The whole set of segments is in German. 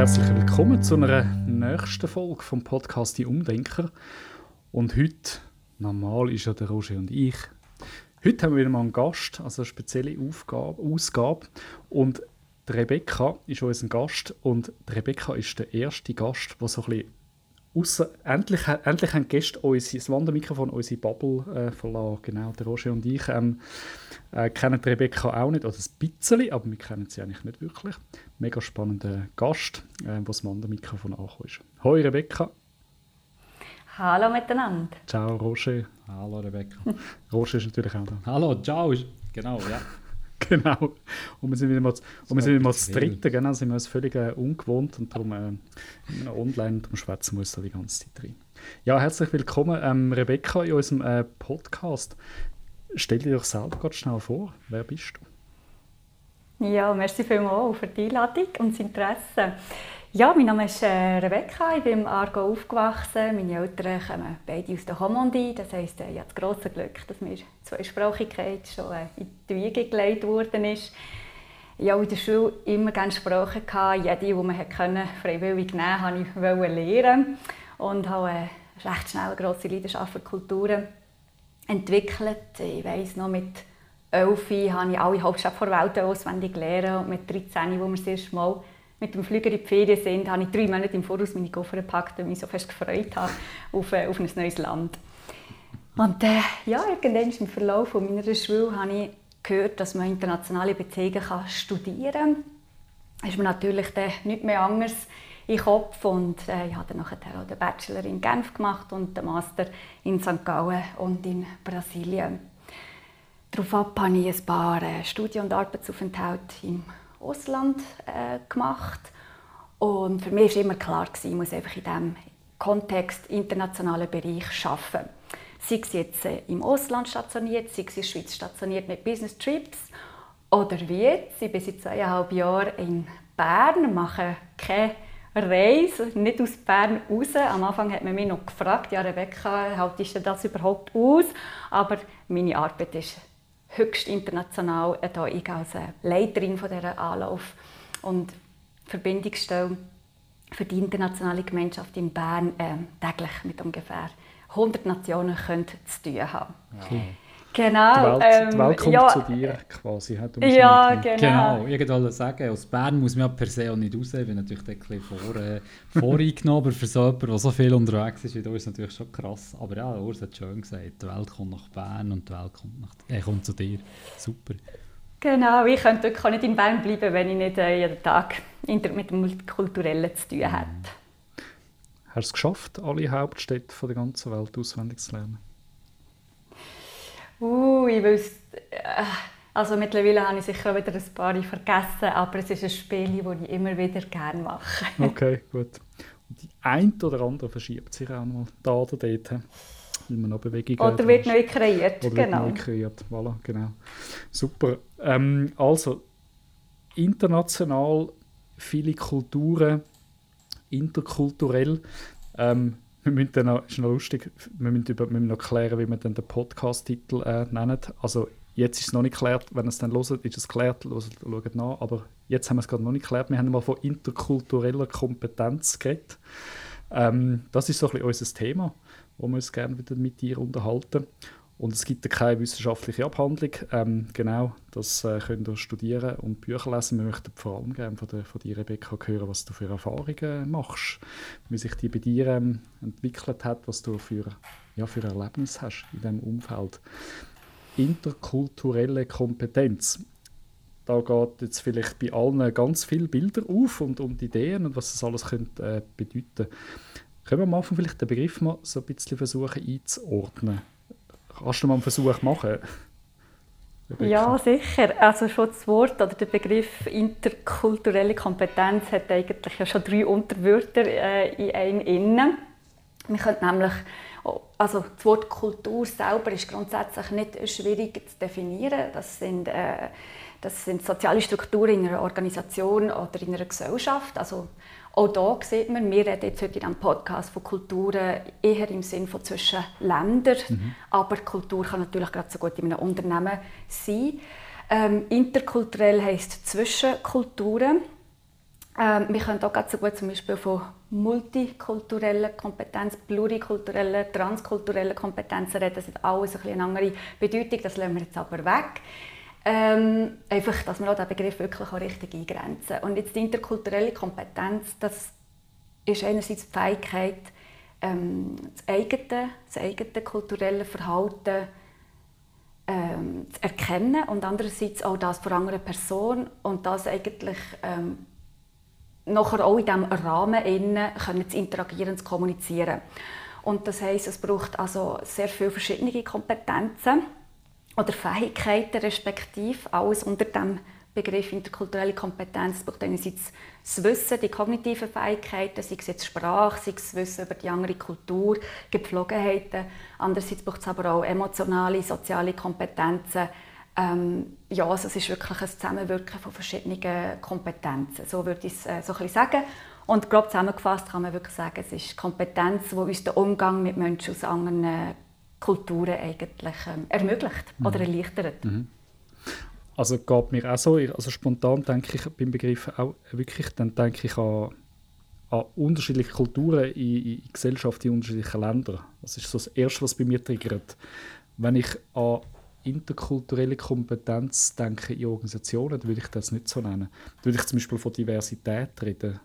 herzlich willkommen zu einer nächsten Folge vom Podcast Die Umdenker. Und heute, normal ist ja der Roger und ich, heute haben wir wieder mal einen Gast, also eine spezielle Aufgabe, Ausgabe. Und die Rebecca ist unser Gast und die Rebecca ist der erste Gast, der so ein bisschen Ausser, endlich, endlich haben Gäste unser, das Wandermikrofon unsere Bubble äh, verlassen. Genau, der Roger und ich ähm, äh, kennen Rebecca auch nicht, oder ein bisschen, aber wir kennen sie eigentlich nicht wirklich. Mega spannender Gast, äh, der das Wandermikrofon angekommen ist. Hoi Rebecca. Hallo miteinander. Ciao Roger. Hallo Rebecca. Roger ist natürlich auch da. Hallo, ciao. Genau, ja. genau. Und wir sind wieder mal, und wir sind wieder mal das Dritte, genau, sind wir uns völlig äh, ungewohnt und darum äh, online, darum schwätzen wir uns da die ganze Zeit rein. Ja, herzlich willkommen, ähm, Rebecca, in unserem äh, Podcast. Stell dir doch selber ganz schnell vor, wer bist du? Ja, merci vielmals für die Einladung und das Interesse. Ja, mein Name ist äh, Rebecca, ich bin im Aargau aufgewachsen. Meine Eltern kommen beide aus der Romandie. Das heisst, äh, ich habe das grosse Glück, dass mir Zweisprachigkeit schon äh, in die Wiege gelegt ist. Ich hatte in der Schule immer gerne Sprachen. Jede, die man konnte, freiwillig nehmen wollte ich lernen. Und habe recht schnell eine grosse Leidenschaft für Kulturen entwickelt. Ich weiss noch, mit 11 habe ich alle Hauptstädte der Welt auswendig gelernt. Und mit 13, wo wir das erste Mal mit dem Flüger in die Ferien sind, habe ich drei Monate im Voraus meine Koffer gepackt und mich so fest gefreut habe auf, äh, auf ein neues Land. Und äh, ja, irgendwann im Verlauf meiner Schule habe ich gehört, dass man internationale Beziehungen studieren kann. Das ist mir natürlich dann nicht mehr anders den Kopf und äh, ich habe dann auch den Bachelor in Genf gemacht und den Master in St. Gallen und in Brasilien. Daraufhin habe ich ein paar äh, Studien- und Arbeitsaufenthalte im Ausland äh, gemacht. Und für mich war immer klar, ich muss einfach in diesem Kontext internationalen Bereich arbeiten. Sei es jetzt äh, im Ausland stationiert, sei es in der Schweiz stationiert mit Business Trips oder wie jetzt. Ich bin seit zweieinhalb Jahren in Bern, mache keine Reise, nicht aus Bern raus. Am Anfang hat man mich noch gefragt, ja Rebecca, haltest du das überhaupt aus? Aber meine Arbeit ist höchst international da ich als Leiterin von dieser Anlauf- und Verbindungsstelle für die internationale Gemeinschaft in Bern äh, täglich mit ungefähr 100 Nationen zu tun haben. Okay. Genau. Die Welt, die Welt ähm, kommt ja, zu dir quasi. Ja, genau. Genau, ich wollte sagen, aus Bern muss man ja per se auch nicht raus. Ich bin natürlich ein bisschen vor, äh, voreingenommen, aber für so jemanden, der so viel unterwegs ist wie du, ist es natürlich schon krass. Aber ja, Urs hat schön gesagt, die Welt kommt nach Bern und die Welt kommt, nach, äh, kommt zu dir. Super. Genau, ich könnte wirklich nicht in Bern bleiben, wenn ich nicht äh, jeden Tag mit dem Multikulturellen zu tun hätte. Hast du es geschafft, alle Hauptstädte von der ganzen Welt auswendig zu lernen? Uh, ich wüsste, äh, also mittlerweile habe ich sicher wieder ein paar vergessen, aber es ist ein Spiel, das ich immer wieder gerne mache. okay, gut. Und die eine oder andere verschiebt sich auch noch da oder dort, weil man noch Bewegungen Oder wird neu kreiert, oder genau. Wird neu kreiert, voilà, genau. Super. Ähm, also, international viele Kulturen, interkulturell. Ähm, wir müssen noch, ist noch lustig, wir müssen, über, wir müssen noch klären, wie wir dann den Podcast-Titel äh, nennen. Also jetzt ist es noch nicht geklärt, wenn ihr es dann hört, ist es geklärt, schaut nach, aber jetzt haben wir es gerade noch nicht geklärt. Wir haben mal von interkultureller Kompetenz geredet. Ähm, das ist so ein bisschen unser Thema, wo wir uns gerne wieder mit dir unterhalten. Und es gibt keine wissenschaftliche Abhandlung. Ähm, genau, das äh, könnt ihr studieren und Bücher lesen. Wir möchten vor allem gerne von, der, von dir, Rebecca, hören, was du für Erfahrungen machst, wie sich die bei dir ähm, entwickelt hat, was du für, ja, für Erlebnisse hast in diesem Umfeld. Interkulturelle Kompetenz. Da geht jetzt vielleicht bei allen ganz viele Bilder auf und, und Ideen und was das alles könnte, äh, bedeuten Können wir am Anfang vielleicht den Begriff mal so ein bisschen versuchen einzuordnen? Kannst du mal einen Versuch machen? Ja, sicher. Also schon das Wort oder der Begriff interkulturelle Kompetenz hat eigentlich ja schon drei Unterwörter äh, in einem innen. Wir können nämlich, also das Wort Kultur selber ist grundsätzlich nicht schwierig zu definieren. Das sind, äh, das sind soziale Strukturen in einer Organisation oder in einer Gesellschaft. Also auch hier sieht man, wir reden jetzt heute in diesem Podcast von Kulturen eher im Sinn von zwischen Ländern, mhm. aber Kultur kann natürlich gerade so gut in einem Unternehmen sein. Ähm, interkulturell heisst zwischen Kulturen. Ähm, wir können auch ganz so gut zum Beispiel von multikulturellen Kompetenzen, plurikulturellen, transkulturellen Kompetenzen reden. Das hat alles ein eine andere Bedeutung, das lassen wir jetzt aber weg. Ähm, einfach, dass wir auch diesen Begriff wirklich auch richtig eingrenzen. Und jetzt die interkulturelle Kompetenz, das ist einerseits die Fähigkeit, ähm, das, eigene, das eigene kulturelle Verhalten ähm, zu erkennen und andererseits auch das von anderen Person und das eigentlich ähm, nachher auch in diesem Rahmen innen können zu interagieren, zu kommunizieren. Und das heißt, es braucht also sehr viele verschiedene Kompetenzen oder Fähigkeiten respektive, alles unter dem Begriff interkulturelle Kompetenz braucht einerseits das Wissen, die kognitiven Fähigkeiten, sei es jetzt Sprache, sei es Wissen über die andere Kultur, Gepflogenheiten. Andererseits braucht es aber auch emotionale, soziale Kompetenzen. Ähm, ja, also es ist wirklich ein Zusammenwirken von verschiedenen Kompetenzen. So würde ich es äh, so ein sagen. Und grob zusammengefasst kann man wirklich sagen, es ist Kompetenz, die uns den Umgang mit Menschen aus anderen Kulturen eigentlich ähm, ermöglicht mhm. oder erleichtert. Mhm. Also geht mir auch so, also spontan denke ich beim Begriff auch wirklich, dann denke ich an, an unterschiedliche Kulturen in, in Gesellschaften in unterschiedlichen Ländern. Das ist so das Erste, was bei mir triggert. Wenn ich an interkulturelle Kompetenz denke in Organisationen, dann würde ich das nicht so nennen. Dann würde ich zum Beispiel von Diversität reden.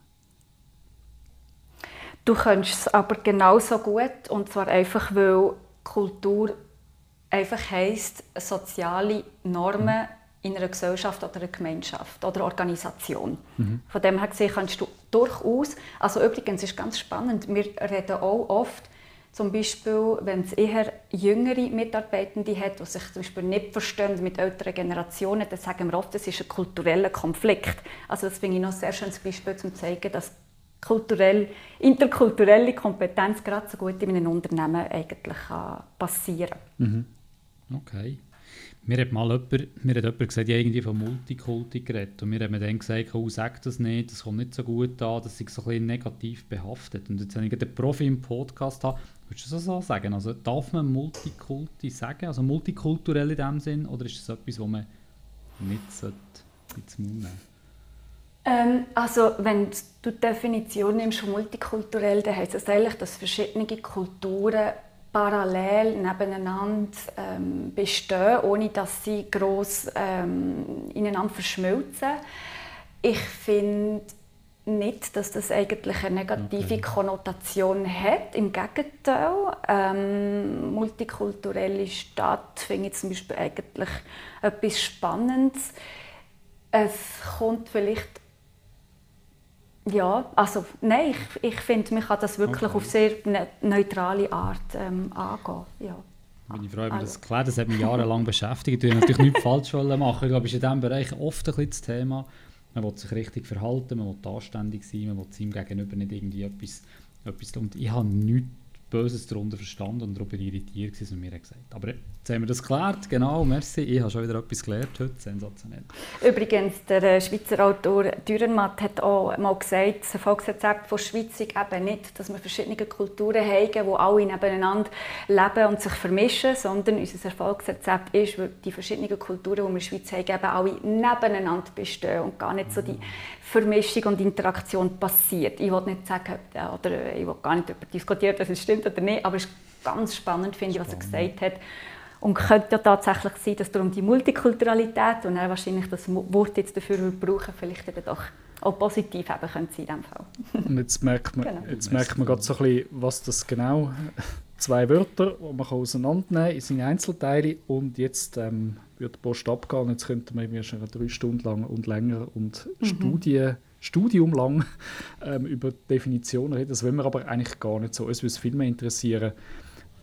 Du könntest es aber genauso gut, und zwar einfach, weil Kultur einfach heisst, soziale Normen mhm. in einer Gesellschaft oder einer Gemeinschaft oder Organisation. Mhm. Von dem her gesehen kannst du durchaus, also übrigens ist ganz spannend, wir reden auch oft, zum Beispiel, wenn es eher jüngere Mitarbeitende hat, die sich zum Beispiel nicht verstehen mit älteren Generationen, dann sagen wir oft, das ist ein kultureller Konflikt. Also das finde ich noch ein sehr schönes Beispiel, um zu zeigen, dass kulturell, interkulturelle Kompetenz gerade so gut in einem Unternehmen eigentlich passieren kann. Mhm. Okay. Mir hat mal jemand, mir hat jemand gesagt, ich irgendwie von Multikulti geredet. Und mir hat dann gesagt, oh, sag das nicht, das kommt nicht so gut an, das ist so ein bisschen negativ behaftet. Und jetzt, wenn ich einen Profi im Podcast habe, würdest du das so sagen? Also darf man Multikulti sagen, also multikulturell in dem Sinn, oder ist das etwas, was man nicht ins Mund nehmen ähm, also wenn du die Definition nimmst von multikulturell, dann heißt das eigentlich, dass verschiedene Kulturen parallel nebeneinander ähm, bestehen, ohne dass sie groß ähm, ineinander verschmelzen. Ich finde nicht, dass das eigentlich eine negative. Konnotation hat. Im Gegenteil, ähm, multikulturelle Stadt finde ich zum Beispiel eigentlich etwas Spannendes. Es kommt vielleicht ja, also nein, ich, ich finde, man kann das wirklich okay. auf sehr ne neutrale Art ähm, angehen. Ja. Meine Frau hat das geklärt, das hat mich jahrelang beschäftigt. Ich natürlich nichts falsch machen. Ich glaube, ist in diesem Bereich oft ein bisschen das Thema. Man will sich richtig verhalten, man will anständig sein, man will seinem Gegenüber nicht irgendwie etwas, etwas und ich habe nichts Böses darunter verstanden und darüber irritiert gewesen, was mir gesagt Aber jetzt haben wir das geklärt, genau, merci. Ich habe schon wieder etwas gelernt heute, sensationell. Übrigens, der äh, Schweizer Autor Dürrenmatt hat auch mal gesagt, das Erfolgsrezept von Schweiz ist eben nicht, dass wir verschiedene Kulturen haben, wo alle nebeneinander leben und sich vermischen, sondern unser Erfolgsrezept ist, weil die verschiedenen Kulturen, die wir in der Schweiz haben, eben alle nebeneinander bestehen und gar nicht so die Vermischung und Interaktion passiert. Ich will nicht sagen, oder ich will gar nicht darüber diskutieren, dass es stimmt oder nicht, aber es ist ganz spannend, finde ich, was er gesagt hat. Und könnte ja tatsächlich sein, dass darum die Multikulturalität und er wahrscheinlich das Wort jetzt dafür brauchen, vielleicht eben doch auch positiv eben könnte sein in diesem Fall. Und jetzt merkt man, genau. jetzt merkt man gerade so ein bisschen, was das genau zwei Wörter, die man auseinandernehmen kann in seine Einzelteile und jetzt ähm, wird die Post abgehen jetzt könnte man schon drei Stunden lang und länger und mhm. Studien, Studium lang ähm, über Definitionen reden. Das wollen wir aber eigentlich gar nicht so. Uns würde es viel mehr interessieren,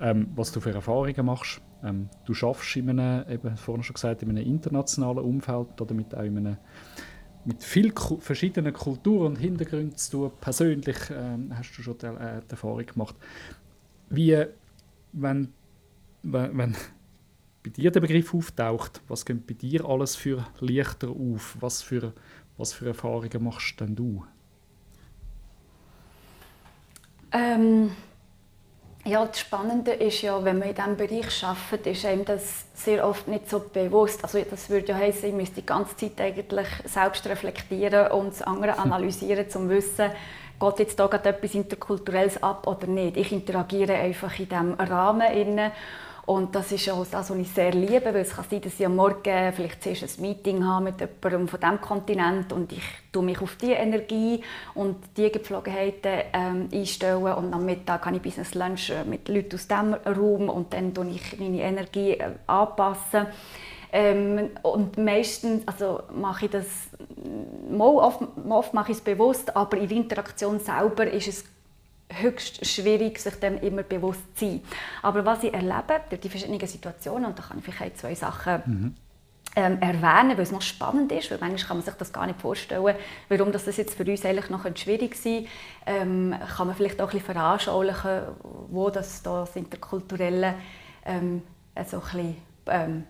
ähm, was du für Erfahrungen machst. Ähm, du schaffst in einem, eben vorhin schon gesagt, in einem internationalen Umfeld oder mit auch in einem mit vielen verschiedenen Kulturen und Hintergründen zu tun. Persönlich ähm, hast du schon die, äh, die Erfahrung gemacht. Wie, wenn, wenn, wenn bei dir der Begriff auftaucht, was geht bei dir alles für Lichter auf? Was für, was für Erfahrungen machst denn du? Ähm, Ja, das Spannende ist ja, wenn man in diesem Bereich arbeitet, ist einem das sehr oft nicht so bewusst. Also das würde ja heißen, ich müsste die ganze Zeit eigentlich selbst reflektieren und das andere analysieren, um zu wissen, geht jetzt da gerade etwas Interkulturelles ab oder nicht. Ich interagiere einfach in diesem Rahmen. Innen. Und das ist auch das, was ich sehr liebe, weil es kann sein, dass ich am Morgen vielleicht zuerst ein Meeting habe mit jemandem von diesem Kontinent und ich tue mich auf diese Energie und diese Gepflogenheiten ähm, einstellen und am Mittag habe ich Business Lunch äh, mit Leuten aus diesem Raum und dann tue ich meine Energie äh, anpassen. Ähm, und meistens also mache ich das, oft, oft mache ich es bewusst, aber in der Interaktion selber ist es höchst schwierig, sich dem immer bewusst zu sein. Aber was ich erlebe durch die verschiedenen Situationen, und da kann ich vielleicht zwei Sachen mhm. ähm, erwähnen, weil es noch spannend ist, weil manchmal kann man sich das gar nicht vorstellen, warum das jetzt für uns eigentlich noch schwierig sein ähm, kann man vielleicht auch ein bisschen veranschaulichen, wo das, das Interkulturelle ähm, so ein bisschen, ähm,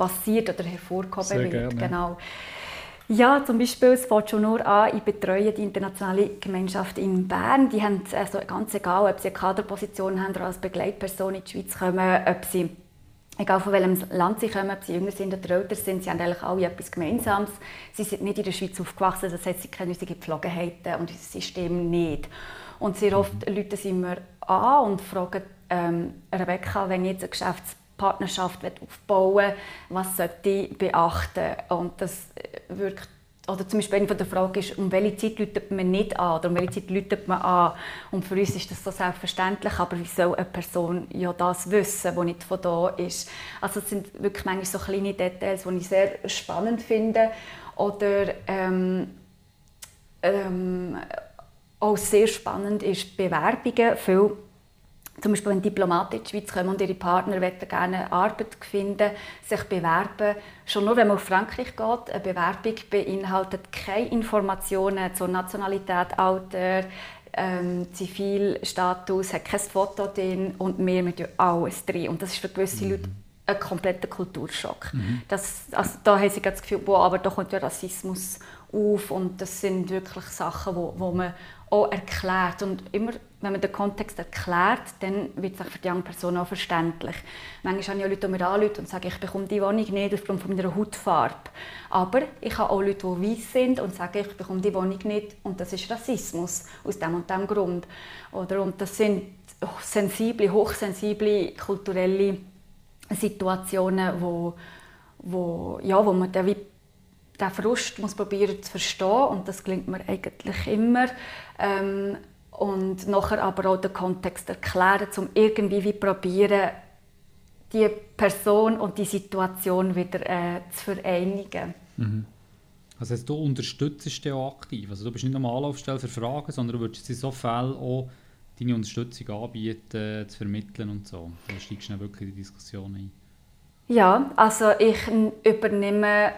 passiert oder hervorgehoben Sehr wird. Gerne. Genau. Ja, zum Beispiel, es fängt schon nur an, ich betreue die internationale Gemeinschaft in Bern. Die haben, also ganz egal, ob sie eine Kaderposition haben oder als Begleitperson in die Schweiz kommen, ob sie, egal von welchem Land sie kommen, ob sie jünger sind oder älter sind, sie haben eigentlich alle etwas Gemeinsames. Sie sind nicht in der Schweiz aufgewachsen, das heißt, sie kennen unsere Gepflogenheiten und unser System nicht. Und sehr oft. Leute sind mir an und fragen, ähm, Rebecca, wenn ich jetzt ein Geschäfts Partnerschaft aufbauen was sollte ich beachten. Und das wirkt oder zum Beispiel eine der Fragen ist, um welche Zeit läutet man nicht an oder um welche Zeit läutet man an. Und für uns ist das so selbstverständlich, aber wie soll eine Person ja das wissen, die nicht von da ist? Also es sind wirklich manchmal so kleine Details, die ich sehr spannend finde. Oder ähm, ähm, auch sehr spannend ist Bewerbungen. Viele zum Beispiel wenn Diplomaten in die Schweiz kommen und ihre Partner gerne Arbeit finden, sich bewerben. Schon nur, wenn man auf Frankreich geht, eine Bewerbung beinhaltet keine Informationen zur Nationalität, Alter, ähm, Zivilstatus, hat kein Foto drin und wir mit alles drin. Und das ist für gewisse mhm. Leute ein kompletter Kulturschock. Mhm. Das, also, da haben sie das Gefühl, wow, aber da kommt ja Rassismus auf und das sind wirklich Sachen, wo, wo man auch erklärt. Und immer, wenn man den Kontext erklärt, dann wird es für die junge Person auch verständlich. Manchmal habe ich auch Leute, die mir anrufen und sagen, ich bekomme die Wohnung nicht aufgrund meiner Hautfarbe. Aber ich habe auch Leute, die weiß sind und sagen, ich bekomme die Wohnung nicht und das ist Rassismus aus dem und dem Grund. Oder, und das sind sensible, hochsensible kulturelle Situationen, wo, wo, ja, wo man dann wie den Frust muss probieren zu verstehen und das gelingt mir eigentlich immer. Ähm, und nachher aber auch den Kontext erklären, um irgendwie wie probieren, die Person und die Situation wieder äh, zu vereinigen. Mhm. Also du unterstützt dich auch aktiv. Also du bist nicht nur Anlaufstelle für Fragen, sondern du würdest in so Fällen auch deine Unterstützung anbieten, zu vermitteln und so. Da steigst du wirklich in die Diskussion ein. Ja, also ich übernehme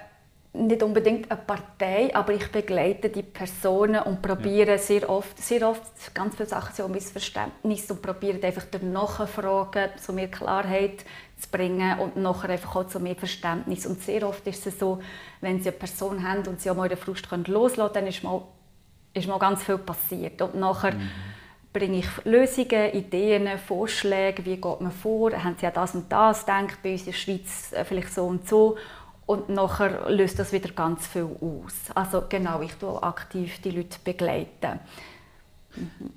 nicht unbedingt eine Partei, aber ich begleite die Personen und probiere ja. sehr oft, sehr oft, ganz viele Sachen sind auch Missverständnis und probiere einfach durch Nachfragen zu mehr Klarheit zu bringen und nachher einfach auch zu mehr Verständnis. Und sehr oft ist es so, wenn sie eine Person haben und sie auch mal den Frust können loslassen können, dann ist mal, ist mal ganz viel passiert. Und nachher mhm. bringe ich Lösungen, Ideen, Vorschläge, wie geht man vor, haben sie an das und das gedacht, bei uns in der Schweiz äh, vielleicht so und so und nachher löst das wieder ganz viel aus. Also genau, ich tue aktiv die Leute begleiten. Mhm.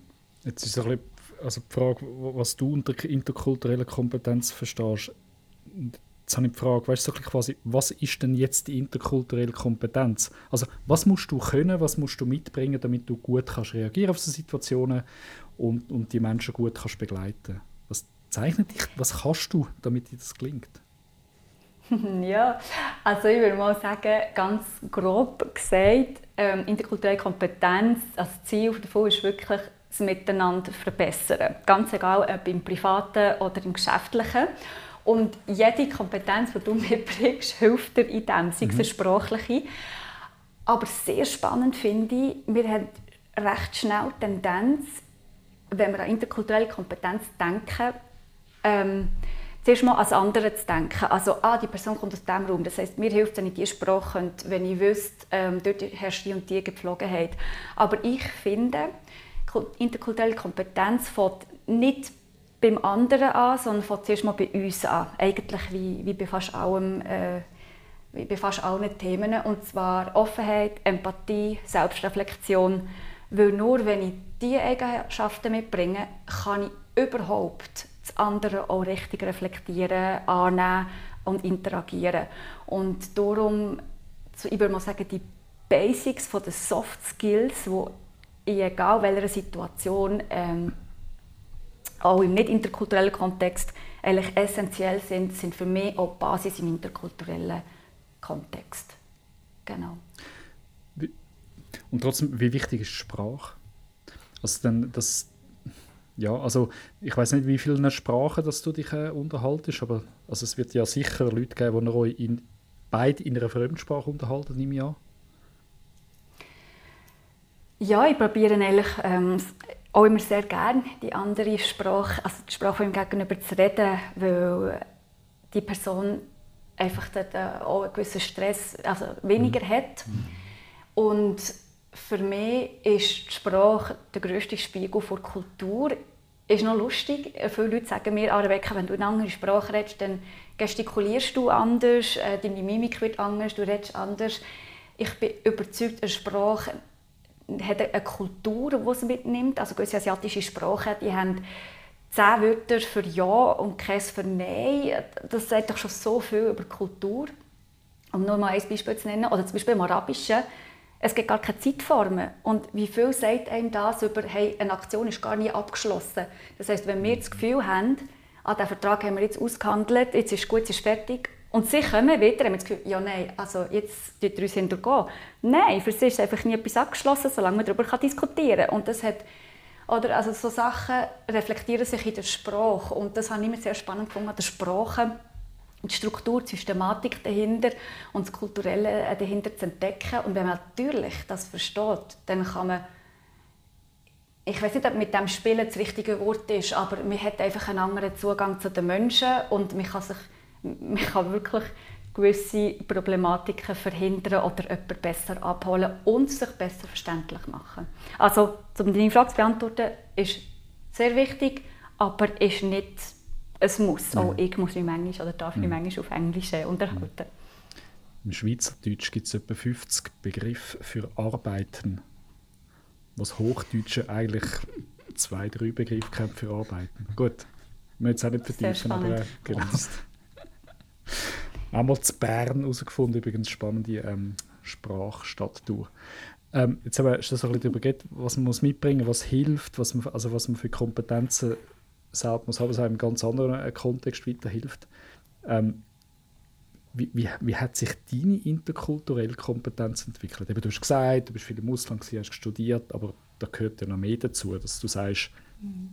Jetzt ist ein bisschen, also die Frage, was du unter interkultureller Kompetenz verstehst. Jetzt habe ich die Frage, weißt du, quasi, was ist denn jetzt die interkulturelle Kompetenz? Also was musst du können, was musst du mitbringen, damit du gut kannst reagieren auf so Situationen und, und die Menschen gut kannst begleiten? Was zeichnet dich, was kannst du, damit dir das gelingt? ja, also ich würde mal sagen, ganz grob gesagt, ähm, interkulturelle Kompetenz, also das Ziel davon ist wirklich, das Miteinander verbessern. Ganz egal, ob im Privaten oder im Geschäftlichen. Und jede Kompetenz, die du mitbringst, hilft dir in dem, sei es eine mhm. sprachliche. Aber sehr spannend finde ich, wir haben recht schnell die Tendenz, wenn wir an interkulturelle Kompetenz denken, ähm, zuerst mal als andere zu denken. Also, ah, die Person kommt aus diesem Raum. Das heisst, mir hilft wenn ich diese Sprache könnte, wenn ich wüsste, ähm, dort herrscht die und die Gepflogenheit. Aber ich finde, interkulturelle Kompetenz fängt nicht beim anderen an, sondern fängt zuerst mal bei uns an. Eigentlich wie, wie bei fast allem, äh, bei fast allen Themen. Und zwar Offenheit, Empathie, Selbstreflexion. Weil nur wenn ich diese Eigenschaften mitbringe, kann ich überhaupt das andere auch richtig reflektieren, annehmen und interagieren. Und darum, ich würde mal sagen, die Basics von den Soft Skills, die in egal welcher Situation ähm, auch im nicht interkulturellen Kontext eigentlich essentiell sind, sind für mich auch Basis im interkulturellen Kontext. Genau. Und trotzdem, wie wichtig ist Sprache? Also dann das, ja, also ich weiß nicht, wie viele Sprachen dass du dich äh, unterhaltest, aber also es wird ja sicher Leute geben, die euch in, beide in einer Fremdsprache unterhalten, nehme ich an. Ja, ich probiere eigentlich ähm, auch immer sehr gerne die andere Sprache, also die Sprache von ihm gegenüber zu reden, weil die Person einfach dort äh, auch einen gewissen Stress also weniger mhm. hat. Und für mich ist die Sprache der grösste Spiegel der Kultur. Ist noch lustig. Viele Leute sagen mir, ah, Rebecca, wenn du eine andere Sprache redest, dann gestikulierst du anders, äh, deine Mimik wird anders, du redest anders. Ich bin überzeugt, eine Sprache hat eine Kultur, die sie mitnimmt. Also gewisse asiatische Sprachen, die haben zehn Wörter für Ja und keins für Nein. Das sagt doch schon so viel über die Kultur. Um nur mal ein Beispiel zu nennen, oder zum Beispiel im Arabischen, es gibt gar keine Zeitformen. Und wie viel sagt einem das über, hey, eine Aktion ist gar nie abgeschlossen. Das heißt, wenn wir das Gefühl haben, ah, den Vertrag haben wir jetzt ausgehandelt, jetzt ist gut, jetzt ist fertig, und sie kommen wieder, haben das Gefühl, ja nein, also jetzt tut er uns hintergehen. Nein, für sie ist einfach nie etwas abgeschlossen, solange man darüber diskutieren kann. Und das hat, oder also so Sachen reflektieren sich in der Sprache. Und das habe ich immer sehr spannend gefunden, an der Sprache die Struktur, die Systematik dahinter und das Kulturelle dahinter zu entdecken. Und wenn man natürlich das versteht, dann kann man ich weiß nicht, ob mit dem Spielen das richtige Wort ist, aber man hat einfach einen anderen Zugang zu den Menschen und man kann sich man kann wirklich gewisse Problematiken verhindern oder jemanden besser abholen und sich besser verständlich machen. Also, um deine Frage zu beantworten, ist sehr wichtig, aber ist nicht ein Muss. Auch ich muss mich manchmal oder darf mich manchmal auf Englisch unterhalten. Im Schweizerdeutsch gibt es etwa 50 Begriffe für Arbeiten, was Hochdeutsche eigentlich zwei, drei Begriffe kennt für Arbeiten. Gut, wir jetzt auch nicht vertiefen, aber äh, genau. Einmal zu Bern herausgefunden, übrigens spannende ähm, Sprachstadttour. Ähm, jetzt haben wir schon so ein bisschen darüber geredet, was man muss mitbringen muss, was hilft, was man, also was man für Kompetenzen selbst muss haben, was einem in einem ganz anderen äh, Kontext weiterhilft. Ähm, wie, wie, wie, hat sich deine interkulturelle Kompetenz entwickelt? Eben, du hast gesagt, du bist viel im Ausland, gewesen, hast studiert, aber da gehört ja noch mehr dazu, dass du sagst, mhm.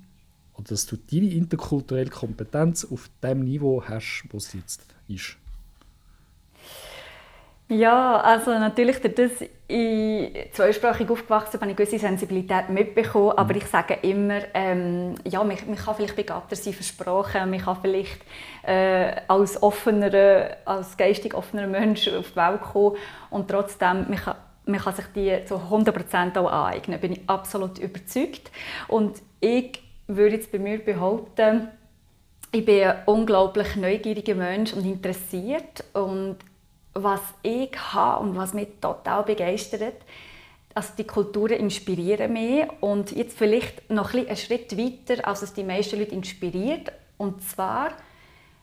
oder dass du deine interkulturelle Kompetenz auf dem Niveau hast, wo sie jetzt ist. Ja, also natürlich, dass ich zweisprachig aufgewachsen bin, habe ich gewisse Sensibilität mitbekommen. Aber mhm. ich sage immer, ähm, ja, man, man, kann vielleicht begabter sein für Sprachen, man kann vielleicht äh, als offener, als geistig offener Mensch auf die Welt kommen und trotzdem, man kann, man kann sich die zu 100% auch aneignen, bin ich absolut überzeugt. Und ich würde jetzt bei mir behaupten, ich bin ein unglaublich neugieriger Mensch und interessiert und was ich habe und was mich total begeistert, also die Kulturen inspirieren mich und jetzt vielleicht noch ein einen Schritt weiter, als es die meisten Leute inspiriert. Und zwar,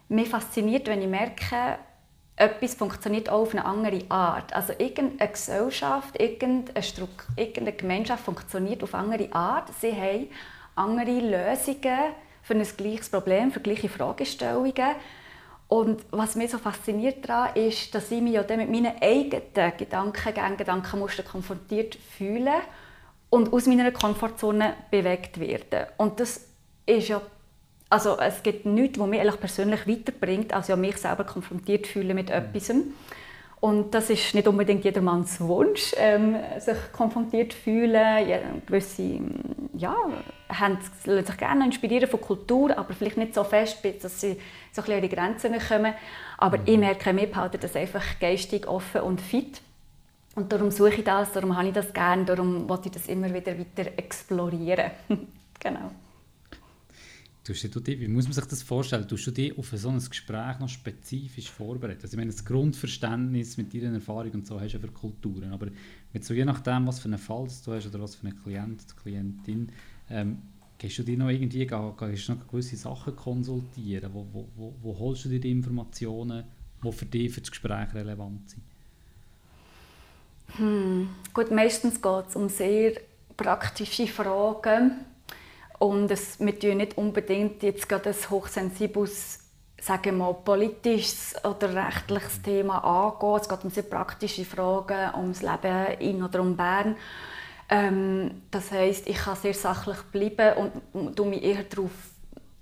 mich fasziniert, wenn ich merke, etwas funktioniert auch auf eine andere Art. Also irgendeine Gesellschaft, irgendeine Gemeinschaft funktioniert auf eine andere Art. Sie haben andere Lösungen für ein gleiches Problem, für gleiche Fragestellungen. Und was mich so fasziniert daran ist, dass ich mich ja mit meinen eigenen Gedankengängen, Gedankenmustern konfrontiert fühle und aus meiner Komfortzone bewegt werde. Und das ist ja, also es gibt nichts, was mich persönlich weiterbringt, als ja mich selber konfrontiert fühlen mit etwas. Und das ist nicht unbedingt jedermanns Wunsch, ähm, sich konfrontiert fühlen. Ja, gewisse ja, haben, lassen sich gerne inspirieren von Kultur, aber vielleicht nicht so fest, dass sie so ein an die Grenzen kommen. Aber mhm. ich merke, mir behalten das einfach geistig offen und fit. Und darum suche ich das, darum habe ich das gerne, darum wollte ich das immer wieder weiter explorieren. genau. Tust du dich, wie muss man sich das vorstellen? Tust du dich auf so ein Gespräch noch spezifisch vorbereiten? Also ich meine, das Grundverständnis mit deiner Erfahrung und so hast du für Kulturen, aber mit so je nachdem, was für einen Fall du hast oder was für einen Klient, Klientin, ähm, gehst du dir noch irgendwie, gehst du noch gewisse Sachen konsultieren? Wo, wo, wo, wo holst du dir die Informationen, die für dich, für das Gespräch relevant sind? Hm. Gut, meistens geht es um sehr praktische Fragen und es, wir tun nicht unbedingt jetzt gerade ein hochsensibles, sagen wir mal, politisches oder rechtliches Thema angehen. Es geht um sehr praktische Fragen, ums Leben in oder um Bern. Ähm, das heißt, ich kann sehr sachlich bleiben und du mich eher darauf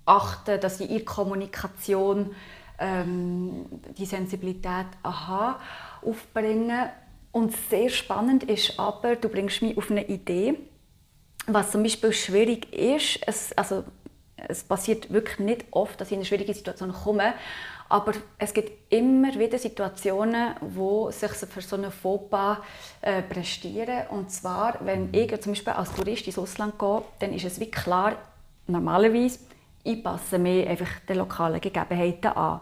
achten, dass ich in Kommunikation ähm, die Sensibilität aha, aufbringe. Und sehr spannend ist aber, du bringst mich auf eine Idee, was zum Beispiel schwierig ist, es, also, es passiert wirklich nicht oft, dass ich in eine schwierige Situation komme, aber es gibt immer wieder Situationen, wo sich für so eine Fauxpas äh, prestieren. Und zwar, wenn ich zum Beispiel als Tourist ins Ausland gehe, dann ist es wie klar, normalerweise, ich passe mich einfach den lokalen Gegebenheiten an.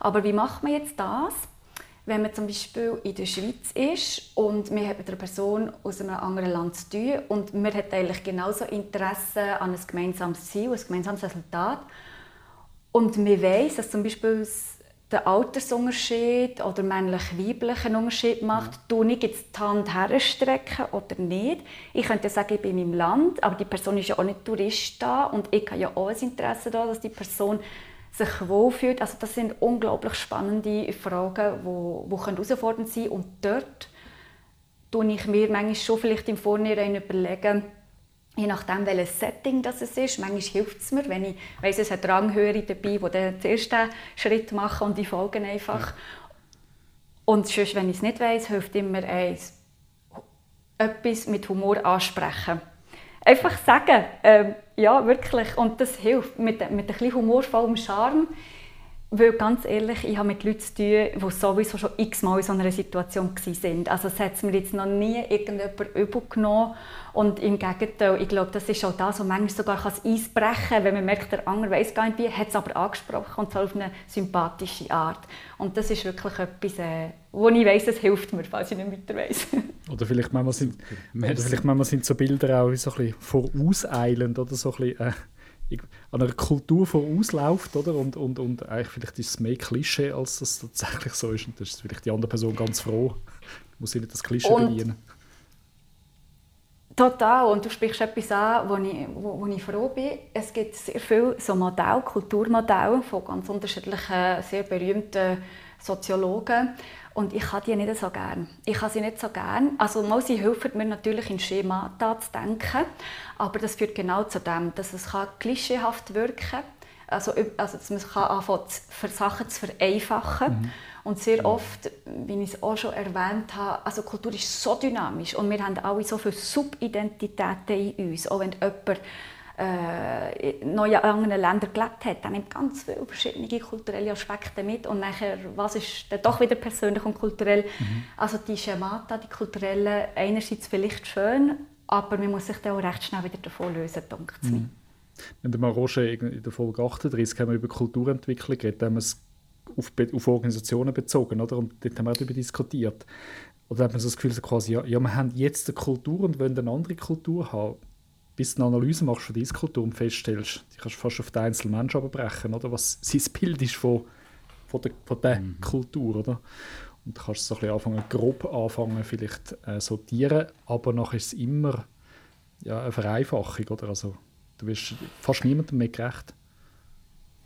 Aber wie macht man jetzt das? Wenn man zum Beispiel in der Schweiz ist und man hat mit einer Person aus einem anderen Land zu tun und man hat eigentlich genauso Interesse an ein gemeinsames Ziel, ein gemeinsames Resultat und man weiß, dass zum Beispiel der Altersunterschied oder männlich-weiblichen Unterschied macht, ja. tue ich jetzt die Hand herstrecken oder nicht. Ich könnte sagen, ich bin in meinem Land, aber die Person ist ja auch nicht Tourist da und ich habe ja auch ein Interesse daran, dass die Person sich wohlfühlt. Also das sind unglaublich spannende Fragen, die, die herausfordernd sein können. Und dort tue ich mir manchmal schon vielleicht im Vorhinein überlegen, je nachdem, welches Setting das es ist. Manchmal hilft es mir, wenn ich weiss, es hat Ranghöhere dabei, die den ersten Schritt machen und die folgen einfach. Ja. Und sonst, wenn ich es nicht weiss, hilft immer eins, etwas mit Humor ansprechen. Einfach sagen, ähm, ja, wirklich. Und das hilft mit, mit ein bisschen humorvollem Charme. Weil ganz ehrlich, ich habe mit Leuten zu tun, die sowieso schon x-mal in so einer Situation waren. Also es hat mir jetzt noch nie irgendjemand übel genommen. Und im Gegenteil, ich glaube, das ist auch das, was manchmal sogar das Eis brechen kann, wenn man merkt, der andere weiß gar nicht wie, hat es aber angesprochen und zwar auf eine sympathische Art. Und das ist wirklich etwas, äh, wo ich weiss, es hilft mir, falls ich nicht weiter weiss. oder vielleicht manchmal sind, oder vielleicht manchmal sind so Bilder auch so ein bisschen vorauseilend oder so ein bisschen, äh, an einer Kultur vorausläuft, oder? Und, und, und eigentlich vielleicht ist es mehr Klischee, als das tatsächlich so ist. Und das ist vielleicht die andere Person ganz froh, muss sie nicht das Klischee und bedienen. Total. Und du sprichst etwas an, wo ich, wo, wo ich froh bin. Es gibt sehr viele so Modelle, Kulturmodelle von ganz unterschiedlichen, sehr berühmten Soziologen. Und ich habe die nicht so gerne. Ich habe sie nicht so gerne. Also mal, sie helfen mir natürlich in Schemata zu denken, aber das führt genau zu dem, dass es klischeehaft wirken kann. Also, also dass man kann anfangen, für Sachen zu vereinfachen. Mhm. Und sehr oft, wie ich es auch schon erwähnt habe, also Kultur ist so dynamisch und wir haben alle so viele Subidentitäten in uns. Auch wenn jemand äh, noch in anderen Ländern gelebt hat, dann nimmt ganz viele verschiedene kulturelle Aspekte mit und nachher, was ist dann doch wieder persönlich und kulturell. Mhm. Also die Schemata, die kulturellen, einerseits vielleicht schön, aber man muss sich dann auch recht schnell wieder davon lösen, denkt es mhm. In der Roger in der Folge 38 haben wir über Kulturentwicklung geredet, haben wir es auf, auf, Organisationen bezogen, oder? Und dort haben wir auch darüber diskutiert. Oder hat man so das Gefühl, so quasi, ja, ja, wir haben jetzt eine Kultur und wollen eine andere Kultur haben bis du eine Analyse machst von deiner Kultur und feststellst, die kannst du fast auf den einzelnen Menschen abbrechen, oder? was sein Bild ist von, von der, von der mhm. Kultur. Oder? Und du kannst so ein bisschen anfangen, grob anfangen, vielleicht äh, sortieren, aber nachher ist es immer ja, eine Vereinfachung. Oder? Also, du wirst fast niemandem mehr gerecht.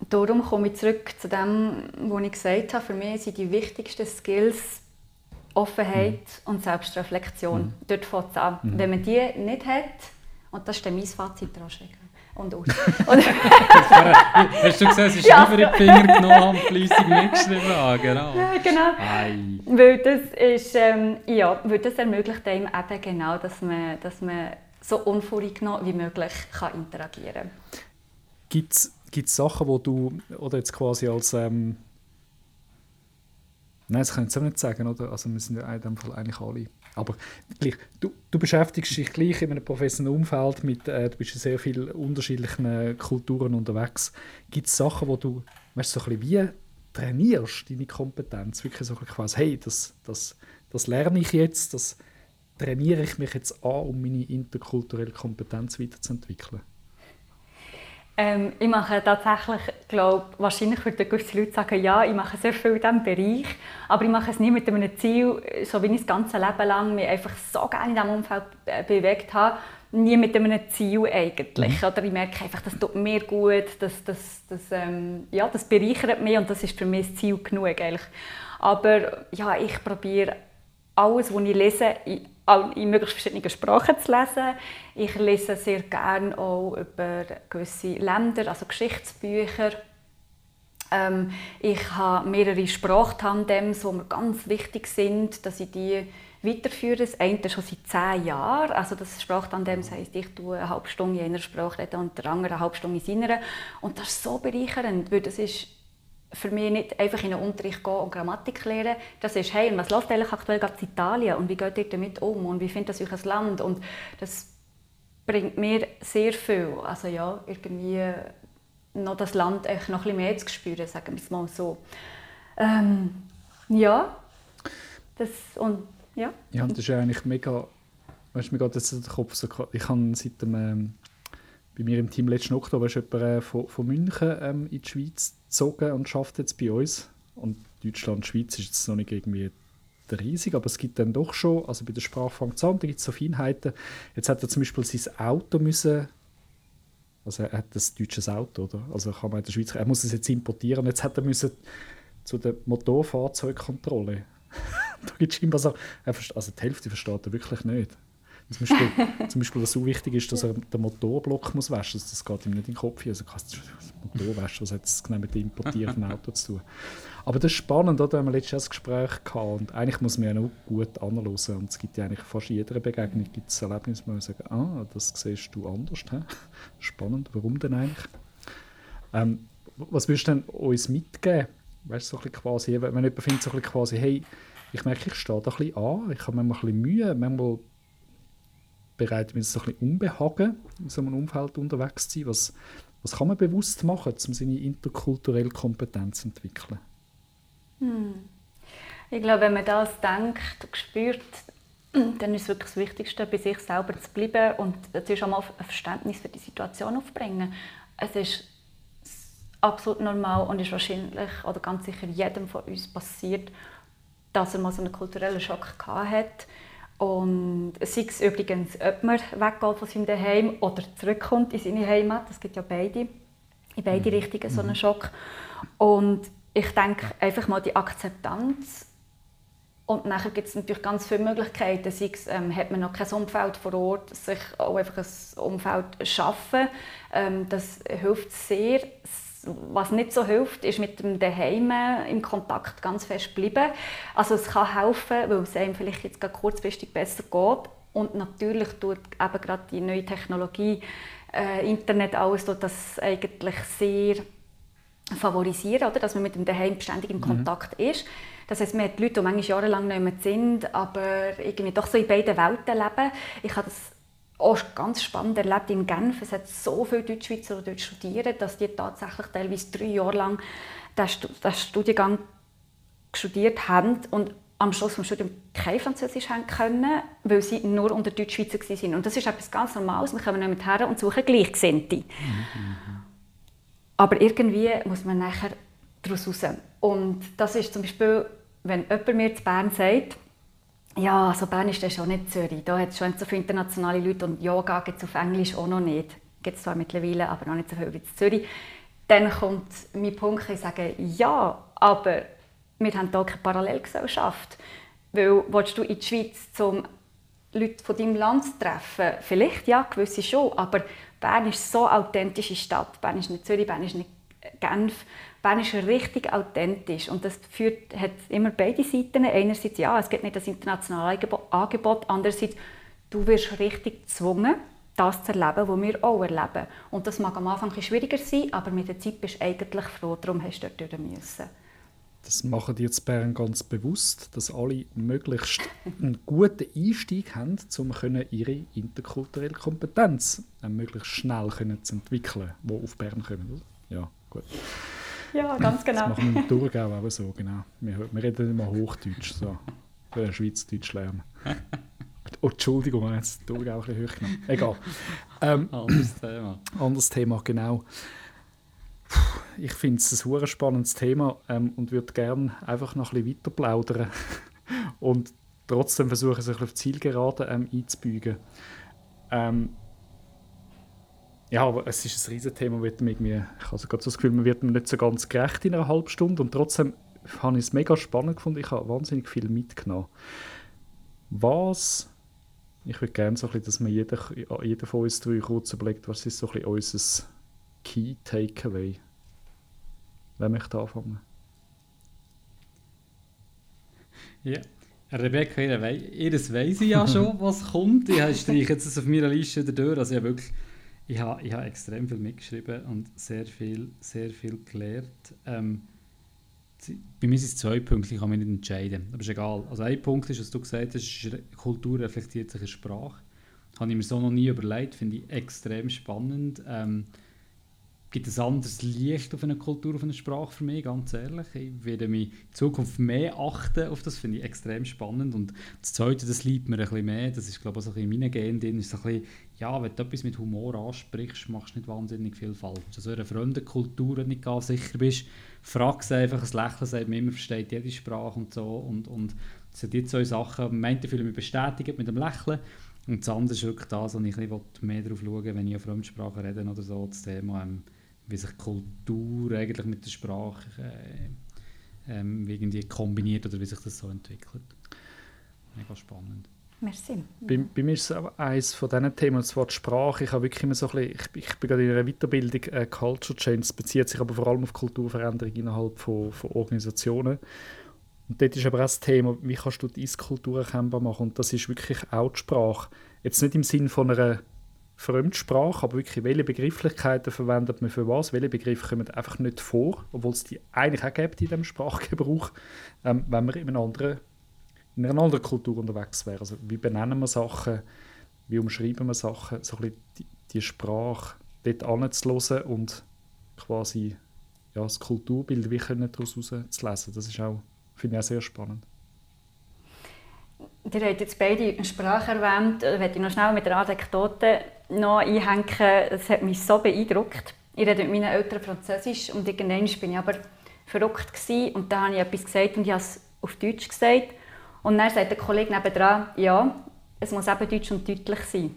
Darum komme ich zurück zu dem, was ich gesagt habe. Für mich sind die wichtigsten Skills Offenheit mhm. und Selbstreflexion. Mhm. Dort fängt es an. Mhm. Wenn man die nicht hat, und das ist dann mein Fazit daraus. Und aus. Hast du gesehen, es ist ja. über die Finger genommen und fleissig mitgeschrieben? Ah, genau. Ja, genau. Weil das, ist, ähm, ja, weil das ermöglicht einem eben genau, dass man, dass man so unvoreingenommen wie möglich kann interagieren kann. Gibt es Sachen, wo du, oder jetzt quasi als, ähm, Nein, das kann ich jetzt auch nicht sagen, oder? Also wir sind ja in dem Fall eigentlich alle. Aber gleich, du, du beschäftigst dich gleich in einem professionellen Umfeld mit, äh, du bist in sehr vielen unterschiedlichen Kulturen unterwegs. Gibt es Sachen, wo du, weißt so ein wie trainierst, deine Kompetenz? Wirklich so ein quasi, hey, das, das, das lerne ich jetzt, das trainiere ich mich jetzt an, um meine interkulturelle Kompetenz weiterzuentwickeln? Ähm, ich mache tatsächlich, glaube wahrscheinlich würden gewisse Leute sagen, ja, ich mache sehr viel in diesem Bereich, aber ich mache es nicht mit einem Ziel, so wie ich das ganze Leben lang mich einfach so gerne in diesem Umfeld bewegt habe, nie mit einem Ziel eigentlich. Mhm. Oder ich merke einfach, das tut mir gut, das, das, das, ähm, ja, das bereichert mich und das ist für mich das Ziel genug eigentlich. Aber ja, ich probiere alles, was ich lese, in möglichst verschiedenen Sprachen zu lesen. Ich lese sehr gerne auch über gewisse Länder, also Geschichtsbücher. Ähm, ich habe mehrere Sprachtandems, die mir ganz wichtig sind, dass ich die weiterführe. Das eine schon seit zehn Jahren. Also das Sprachtandem heisst, ich tue eine halbe Stunde in einer Sprache reden und der andere eine halbe Stunde in seiner. Und das ist so bereichernd, weil das ist für mich nicht einfach in den Unterricht gehen und Grammatik lernen. Das ist, hey, was läuft eigentlich aktuell gerade in Italien und wie geht ihr damit um und wie findet das euch ein Land? Und das bringt mir sehr viel. Also ja, irgendwie noch das Land echt noch ein bisschen mehr zu spüren, sagen wir es mal so. Ähm, ja, das und ja. Ja, das ist eigentlich mega, weißt du, mir geht jetzt der Kopf so, ich habe seit dem ähm, bei mir im Team letzten Oktober ist jemand äh, von, von München ähm, in die Schweiz gezogen und schafft jetzt bei uns. Und Deutschland, Schweiz ist jetzt noch nicht irgendwie riesig, aber es gibt dann doch schon, also bei der Sprache fängt es an, da gibt es so Feinheiten. Jetzt hat er zum Beispiel sein Auto müssen, also er hat ein deutsches Auto, oder? Also kann man in der Schweiz, er muss es jetzt importieren, jetzt hat er müssen zu der Motorfahrzeugkontrolle. da gibt es immer so, also die Hälfte versteht er wirklich nicht. Zum Beispiel, zum Beispiel, was so wichtig ist, dass er den Motorblock muss waschen muss. Das geht ihm nicht in den Kopf. Also kannst du Motor waschen, was hat das genau mit dem importierten Auto zu tun? Aber das ist spannend, oder? Da haben wir letztes Jahr ein Gespräch gehabt und eigentlich muss man ja noch gut anhören und es gibt ja eigentlich fast in jeder Begegnung gibt es Erlebnisse, wo man sagen, ah, das siehst du anders. He? Spannend, warum denn eigentlich? Ähm, was würdest du denn uns mitgeben? Weißt du, so ein quasi, wenn jemand findet, so ein quasi, hey, ich merke, ich stehe da ein bisschen an, ich habe manchmal ein bisschen Mühe, manchmal bereitet mir so ein bisschen Unbehagen, in so einem Umfeld unterwegs zu sein? Was, was kann man bewusst machen, um seine interkulturelle Kompetenz zu entwickeln? Hm. Ich glaube, wenn man das denkt und spürt, dann ist es wirklich das Wichtigste, bei sich selber zu bleiben und natürlich auch mal ein Verständnis für die Situation aufbringen. Es ist absolut normal und ist wahrscheinlich oder ganz sicher jedem von uns passiert, dass er mal so einen kulturellen Schock hat und sei es übrigens, ob man weggeht von seinem Daheim oder zurückkommt in seine Heimat, das gibt ja beide, in beide mhm. Richtungen so einen mhm. Schock. Und ich denke einfach mal die Akzeptanz und nachher gibt es natürlich ganz viele Möglichkeiten. Sei es, ähm, hat man noch kein Umfeld vor Ort, sich auch einfach ein Umfeld schaffen. Ähm, das hilft sehr, was nicht so hilft, ist mit dem Daheim im Kontakt ganz fest bleiben. Also es kann helfen, weil es einem vielleicht jetzt kurzfristig besser geht. Und natürlich tut eben gerade die neue Technologie, äh, Internet, alles tut das eigentlich sehr favorisieren, oder? dass man mit dem Daheim ständig in mhm. Kontakt ist. Das heißt, man hat Leute, die manchmal jahrelang nicht mehr sind, aber irgendwie doch so in beiden Welten leben. Ich habe das auch ganz spannend erlebt in Genf. Es hat so viele Deutschschweizer, die dort studieren, dass die tatsächlich teilweise drei Jahre lang diesen Studiengang studiert haben und am Schluss des Studiums kein Französisch haben können, weil sie nur unter Deutschschweizer waren. Und das ist etwas ganz Normales. Wir kommen nicht her und suchen Gleichgesinnte. Mhm. Aber irgendwie muss man nachher daraus raus. Und das ist zum Beispiel, wenn jemand mir zu Bern sagt, ja, also Bern ist das schon nicht Zürich. Da hat es schon so viele internationale Leute und Yoga gibt es auf Englisch auch noch nicht. Gibt es zwar mittlerweile, aber noch nicht so viel wie in Zürich. Dann kommt mein Punkt, ich sage, ja, aber wir haben hier keine Parallelgesellschaft. Weil, willst du in die Schweiz, um Leute von deinem Land zu treffen? Vielleicht, ja, gewisse schon, aber Bern ist so authentische Stadt. Bern ist nicht Zürich, Bern ist nicht Genf. Bern ist richtig authentisch und das führt, hat immer beide Seiten. Einerseits, ja, es gibt nicht das internationale Angebot, andererseits, du wirst richtig gezwungen, das zu erleben, was wir auch erleben. Und das mag am Anfang ein schwieriger sein, aber mit der Zeit bist du eigentlich froh, darum hast du dort müssen. Das machen die jetzt Bern ganz bewusst, dass alle möglichst einen guten Einstieg haben, um ihre interkulturelle Kompetenz äh, möglichst schnell zu entwickeln, die auf Bern kommen. Ja, gut. Ja, ganz genau. Das machen wir im Thurgau auch so, genau. Wir, wir reden immer Hochdeutsch, so. Wir wollen Schweizerdeutsch lernen. Oh, Entschuldigung, ich habe jetzt Thurgau ein bisschen hochgenommen. Egal. Ähm, anderes Thema. Anderes Thema, genau. Ich finde es ein spannendes Thema ähm, und würde gerne einfach noch ein bisschen weiter plaudern und trotzdem versuchen, sich auf Zielgerade ähm, einzubügen. Ähm, ja, aber es ist ein Riesenthema. Wird irgendwie, ich habe also gerade so das Gefühl, man wird mir nicht so ganz gerecht in einer halben Stunde. Und trotzdem habe ich es mega spannend gefunden. Ich habe wahnsinnig viel mitgenommen. Was, ich würde gerne so ein bisschen, dass man jeder, jeder von uns drei kurz überlegt, was ist so ein bisschen unser Key Takeaway? Wer möchte anfangen? Ja. Rebecca, ihr, we ihr weiss ich ja schon, was kommt. Ich streiche jetzt auf meiner Liste durch. Also ich habe wirklich ich habe, ich habe extrem viel mitgeschrieben und sehr viel, sehr viel gelernt. Ähm, bei mir sind es zwei Punkte, ich kann mich nicht entscheiden. Aber ist egal. Also ein Punkt ist, was du gesagt hast, Kultur reflektiert sich in Sprache. Habe ich mir so noch nie überlegt, finde ich extrem spannend. Ähm, gibt ein anderes Licht auf eine Kultur, auf eine Sprache für mich, ganz ehrlich. Ich werde mich in Zukunft mehr achten auf das, finde ich extrem spannend. Und das Zweite, das liebt mir ein bisschen mehr, das ist glaube ich so ein bisschen in meinen Genen ist so ein bisschen, ja, wenn du etwas mit Humor ansprichst, machst du nicht wahnsinnig viel falsch. Also in einer fremden Kultur, wenn du nicht ganz sicher bist, frag sie einfach, ein Lächeln sagt man immer, versteht jede Sprache und so. Und, und das sind die zwei Sachen, Ende fühle ich mich bestätigt mit dem Lächeln. Und das andere ist wirklich das, wo ich ein bisschen mehr darauf schaue, wenn ich auf Fremdsprache rede oder so, das Thema, ähm, wie sich Kultur eigentlich mit der Sprache äh, ähm, irgendwie kombiniert oder wie sich das so entwickelt. Mega spannend. Merci. Bei, bei, mir ist es auch eines von diesen Themen, das Wort Sprache. Ich habe wirklich immer so ein bisschen, ich, ich bin gerade in einer Weiterbildung, äh, Culture Change, das bezieht sich aber vor allem auf Kulturveränderung innerhalb von, von Organisationen. Und dort ist aber auch das Thema, wie kannst du diese Kultur erkennbar machen? Und das ist wirklich auch die Sprache. Jetzt nicht im Sinn von einer Fremdsprache, aber wirklich, welche Begrifflichkeiten verwendet man für was, welche Begriffe kommen einfach nicht vor, obwohl es die eigentlich auch gibt in diesem Sprachgebrauch, ähm, wenn man in, einer anderen, in einer anderen Kultur unterwegs wäre. Also wie benennen wir Sachen, wie umschreiben wir Sachen, so ein bisschen die, die Sprache dort anzuhören und quasi ja, das Kulturbild wie können daraus herauszulesen. Das ist auch, finde ich auch sehr spannend. Ihr habt jetzt beide eine Sprache erwähnt. Möchte ich noch schnell mit der Anekdote noch einhängen. Es hat mich so beeindruckt. Ich rede mit meinen Eltern Französisch und irgendwann bin ich aber verrückt gewesen. und da habe ich etwas gesagt und ich habe es auf Deutsch gesagt. Und dann sagt der Kollege nebenan, ja, es muss eben deutsch und deutlich sein.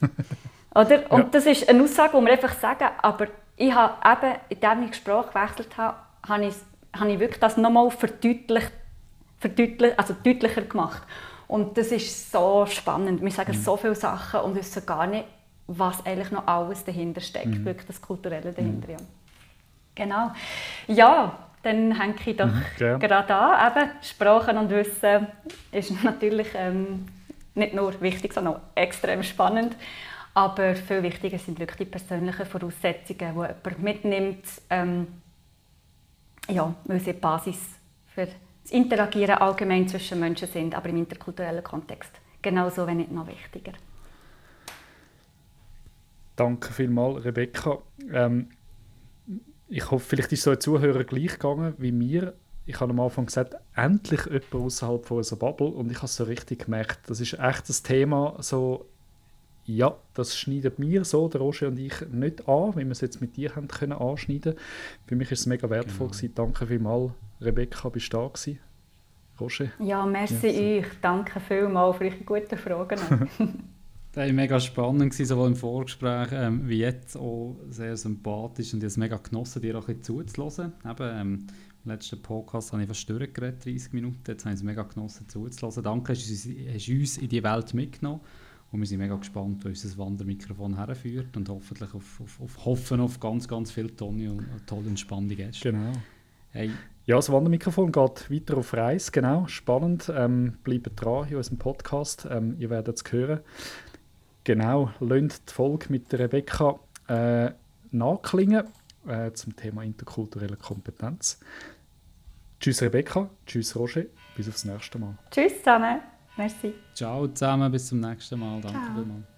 Oder? Und ja. das ist eine Aussage, die wir einfach sagen, aber ich habe eben, indem ich Sprache gewechselt habe, habe ich, habe ich wirklich das nochmal verdeutlicht, verdeutlicht, also deutlicher gemacht. Und das ist so spannend. Wir sagen mhm. so viele Sachen und wissen gar nicht, was eigentlich noch alles dahinter steckt, mhm. wirklich das Kulturelle dahinter. Mhm. Ja. Genau. Ja, dann hänge ich doch mhm, gerade an. Eben, Sprachen und Wissen ist natürlich ähm, nicht nur wichtig, sondern auch extrem spannend. Aber viel wichtiger sind wirklich die persönlichen Voraussetzungen, die jemand mitnimmt, ähm, ja, weil sie die Basis für das Interagieren allgemein zwischen Menschen sind, aber im interkulturellen Kontext genauso, wenn nicht noch wichtiger. Danke vielmals, Rebecca. Ähm, ich hoffe, vielleicht ist es euch Zuhörer gleich gegangen wie mir. Ich habe am Anfang gesagt, endlich jemand außerhalb von unserer Bubble und ich habe es so richtig gemerkt. Das ist echt das Thema, so, ja, das schneidet mir so, der Roger und ich, nicht an, wie wir es jetzt mit dir haben können anschneiden. Für mich ist es mega wertvoll genau. gewesen. Danke vielmals, Rebecca, bist du da gewesen? Roger? Ja, merci ja, euch. Danke vielmals für eure guten Fragen. Das war mega spannend, sowohl im Vorgespräch ähm, wie jetzt auch sehr sympathisch und ich habe es mega genossen, dir auch ein bisschen zuzuhören. Eben, ähm, Im letzten Podcast habe ich fast durchgeredet, 30 Minuten, jetzt habe ich es mega genossen zuzuhören. Danke, hast du uns in die Welt mitgenommen und wir sind mega gespannt, wo uns das Wandermikrofon herführt und hoffentlich auf, auf, auf, hoffen auf ganz, ganz viele tolle und, tolle und spannende Gäste. Genau. Hey. Ja, das Wandermikrofon geht weiter auf Reis, genau, spannend. Ähm, bleibt dran in unserem Podcast, ähm, ihr werdet es hören. Genau, lasst die Folge mit der Rebecca äh, nachklingen äh, zum Thema interkulturelle Kompetenz. Tschüss Rebecca, tschüss Roger, bis aufs nächste Mal. Tschüss zusammen. Merci. Ciao zusammen, bis zum nächsten Mal. Danke Ciao. vielmals.